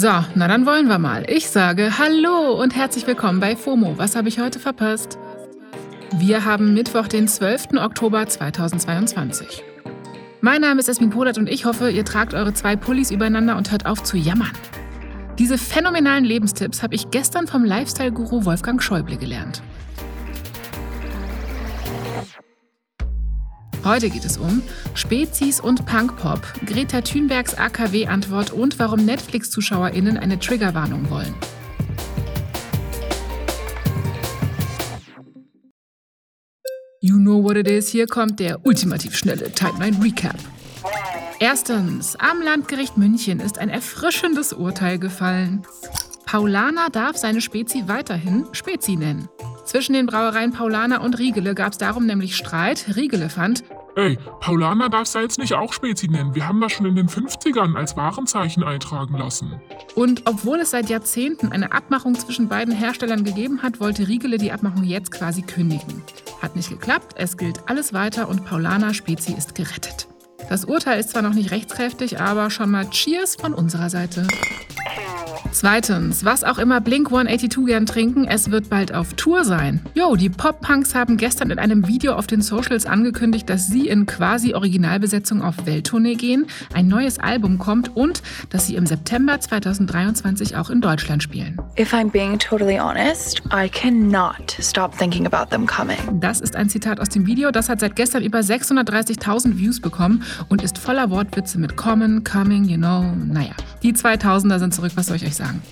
So, na dann wollen wir mal. Ich sage Hallo und herzlich willkommen bei FOMO. Was habe ich heute verpasst? Wir haben Mittwoch, den 12. Oktober 2022. Mein Name ist Esmin Polat und ich hoffe, ihr tragt eure zwei Pullis übereinander und hört auf zu jammern. Diese phänomenalen Lebenstipps habe ich gestern vom Lifestyle-Guru Wolfgang Schäuble gelernt. Heute geht es um Spezies und Punkpop, Greta Thunbergs AKW-Antwort und warum Netflix-ZuschauerInnen eine Triggerwarnung wollen. You know what it is. Hier kommt der ultimativ schnelle Timeline Recap. Erstens, am Landgericht München ist ein erfrischendes Urteil gefallen. Paulaner darf seine Spezi weiterhin Spezi nennen. Zwischen den Brauereien Paulaner und Riegele gab es darum nämlich Streit. Riegele fand, Ey, Paulaner darfst du jetzt nicht auch Spezi nennen. Wir haben das schon in den 50ern als Warenzeichen eintragen lassen. Und obwohl es seit Jahrzehnten eine Abmachung zwischen beiden Herstellern gegeben hat, wollte Riegele die Abmachung jetzt quasi kündigen. Hat nicht geklappt, es gilt alles weiter und Paulaner Spezi ist gerettet. Das Urteil ist zwar noch nicht rechtskräftig, aber schon mal Cheers von unserer Seite. Zweitens, was auch immer Blink 182 gern trinken, es wird bald auf Tour sein. Jo, die Pop-Punks haben gestern in einem Video auf den Socials angekündigt, dass sie in quasi Originalbesetzung auf Welttournee gehen, ein neues Album kommt und dass sie im September 2023 auch in Deutschland spielen. If I'm being totally honest, I cannot stop thinking about them coming. Das ist ein Zitat aus dem Video, das hat seit gestern über 630.000 Views bekommen und ist voller Wortwitze mit Common, Coming, you know, naja. Die 2000er sind zurück, was soll ich euch sagen?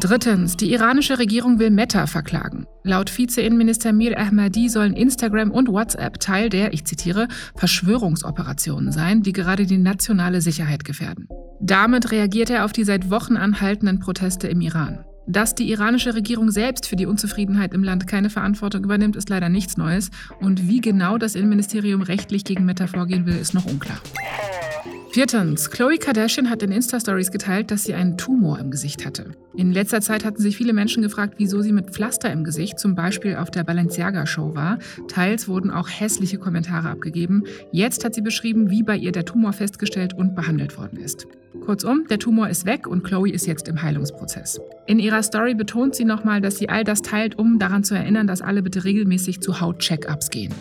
Drittens, die iranische Regierung will Meta verklagen. Laut Vize-Innenminister Mir Ahmadi sollen Instagram und WhatsApp Teil der, ich zitiere, Verschwörungsoperationen sein, die gerade die nationale Sicherheit gefährden. Damit reagiert er auf die seit Wochen anhaltenden Proteste im Iran. Dass die iranische Regierung selbst für die Unzufriedenheit im Land keine Verantwortung übernimmt, ist leider nichts Neues. Und wie genau das Innenministerium rechtlich gegen Meta vorgehen will, ist noch unklar. Viertens, Khloe Kardashian hat in Insta-Stories geteilt, dass sie einen Tumor im Gesicht hatte. In letzter Zeit hatten sich viele Menschen gefragt, wieso sie mit Pflaster im Gesicht zum Beispiel auf der Balenciaga-Show war. Teils wurden auch hässliche Kommentare abgegeben. Jetzt hat sie beschrieben, wie bei ihr der Tumor festgestellt und behandelt worden ist. Kurzum, der Tumor ist weg und Chloe ist jetzt im Heilungsprozess. In ihrer Story betont sie nochmal, dass sie all das teilt, um daran zu erinnern, dass alle bitte regelmäßig zu Haut-Check-ups gehen.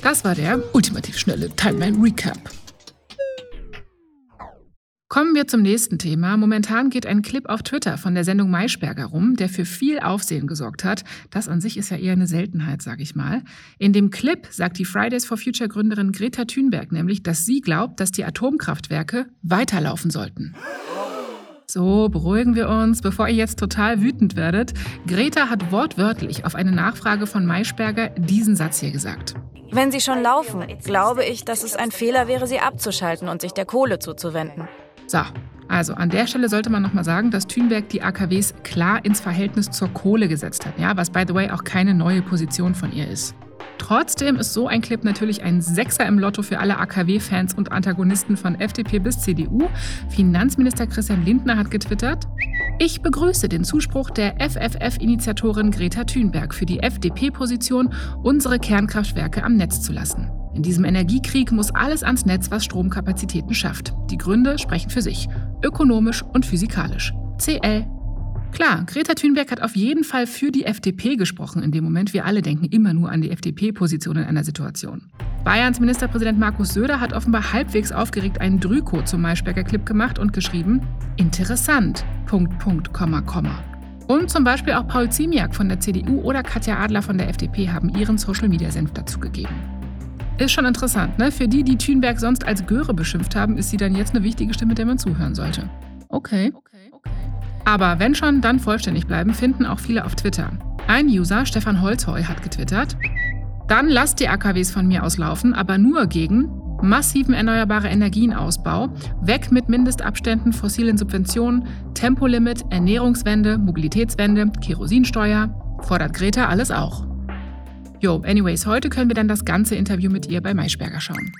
Das war der ultimativ schnelle Timeline Recap. Kommen wir zum nächsten Thema. Momentan geht ein Clip auf Twitter von der Sendung Maischberger rum, der für viel Aufsehen gesorgt hat. Das an sich ist ja eher eine Seltenheit, sage ich mal. In dem Clip sagt die Fridays for Future Gründerin Greta Thunberg nämlich, dass sie glaubt, dass die Atomkraftwerke weiterlaufen sollten. So, beruhigen wir uns, bevor ihr jetzt total wütend werdet. Greta hat wortwörtlich auf eine Nachfrage von Maischberger diesen Satz hier gesagt. Wenn sie schon laufen, glaube ich, dass es ein Fehler wäre, sie abzuschalten und sich der Kohle zuzuwenden. So, also an der Stelle sollte man nochmal sagen, dass Thünberg die AKWs klar ins Verhältnis zur Kohle gesetzt hat, ja, was by the way auch keine neue Position von ihr ist. Trotzdem ist so ein Clip natürlich ein Sechser im Lotto für alle AKW-Fans und Antagonisten von FDP bis CDU. Finanzminister Christian Lindner hat getwittert, ich begrüße den Zuspruch der FFF-Initiatorin Greta Thunberg für die FDP-Position, unsere Kernkraftwerke am Netz zu lassen. In diesem Energiekrieg muss alles ans Netz, was Stromkapazitäten schafft. Die Gründe sprechen für sich, ökonomisch und physikalisch. CL. Klar, Greta Thunberg hat auf jeden Fall für die FDP gesprochen in dem Moment. Wir alle denken immer nur an die FDP-Position in einer Situation. Bayerns Ministerpräsident Markus Söder hat offenbar halbwegs aufgeregt einen Drüko zum Maischberger Clip gemacht und geschrieben: Interessant. Punkt, Punkt, Komma, Komma. Und zum Beispiel auch Paul Ziemiak von der CDU oder Katja Adler von der FDP haben ihren Social-Media-Senf dazugegeben. Ist schon interessant, ne? Für die, die Thünberg sonst als Göre beschimpft haben, ist sie dann jetzt eine wichtige Stimme, der man zuhören sollte. Okay. Aber wenn schon, dann vollständig bleiben, finden auch viele auf Twitter. Ein User, Stefan Holzheu, hat getwittert: Dann lasst die AKWs von mir aus laufen, aber nur gegen massiven erneuerbare Energienausbau, weg mit Mindestabständen, fossilen Subventionen, Tempolimit, Ernährungswende, Mobilitätswende, Kerosinsteuer, fordert Greta alles auch. Jo, anyways, heute können wir dann das ganze Interview mit ihr bei Maischberger schauen.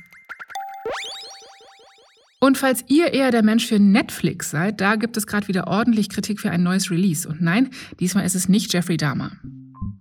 Und falls ihr eher der Mensch für Netflix seid, da gibt es gerade wieder ordentlich Kritik für ein neues Release. Und nein, diesmal ist es nicht Jeffrey Dahmer.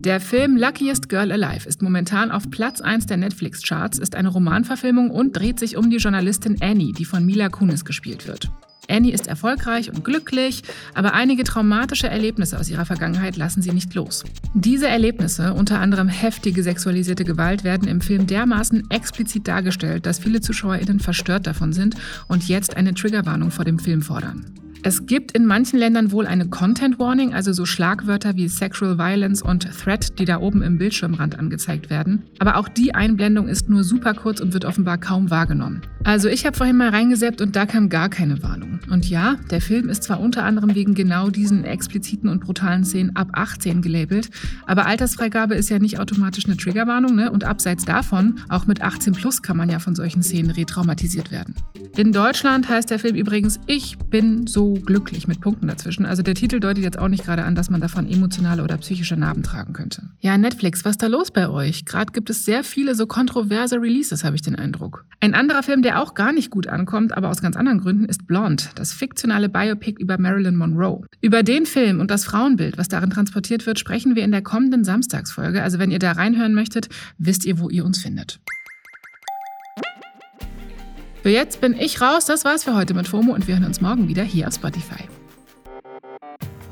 Der Film Luckiest Girl Alive ist momentan auf Platz 1 der Netflix-Charts, ist eine Romanverfilmung und dreht sich um die Journalistin Annie, die von Mila Kunis gespielt wird. Annie ist erfolgreich und glücklich, aber einige traumatische Erlebnisse aus ihrer Vergangenheit lassen sie nicht los. Diese Erlebnisse, unter anderem heftige sexualisierte Gewalt, werden im Film dermaßen explizit dargestellt, dass viele ZuschauerInnen verstört davon sind und jetzt eine Triggerwarnung vor dem Film fordern. Es gibt in manchen Ländern wohl eine Content Warning, also so Schlagwörter wie Sexual Violence und Threat, die da oben im Bildschirmrand angezeigt werden. Aber auch die Einblendung ist nur super kurz und wird offenbar kaum wahrgenommen. Also ich habe vorhin mal reingeseppt und da kam gar keine Warnung. Und ja, der Film ist zwar unter anderem wegen genau diesen expliziten und brutalen Szenen ab 18 gelabelt, aber Altersfreigabe ist ja nicht automatisch eine Triggerwarnung, ne? Und abseits davon, auch mit 18 plus kann man ja von solchen Szenen retraumatisiert werden. In Deutschland heißt der Film übrigens Ich bin so glücklich mit Punkten dazwischen. Also der Titel deutet jetzt auch nicht gerade an, dass man davon emotionale oder psychische Narben tragen könnte. Ja, Netflix, was ist da los bei euch? Gerade gibt es sehr viele so kontroverse Releases, habe ich den Eindruck. Ein anderer Film, der auch gar nicht gut ankommt, aber aus ganz anderen Gründen, ist Blonde, das fiktionale Biopic über Marilyn Monroe. Über den Film und das Frauenbild, was darin transportiert wird, sprechen wir in der kommenden Samstagsfolge. Also wenn ihr da reinhören möchtet, wisst ihr, wo ihr uns findet. Für jetzt bin ich raus. Das war's für heute mit FOMO und wir hören uns morgen wieder hier auf Spotify.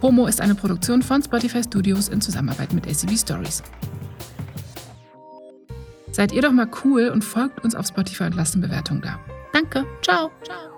FOMO ist eine Produktion von Spotify Studios in Zusammenarbeit mit ACB Stories. Seid ihr doch mal cool und folgt uns auf Spotify und lasst eine Bewertung da. Danke. Ciao. Ciao.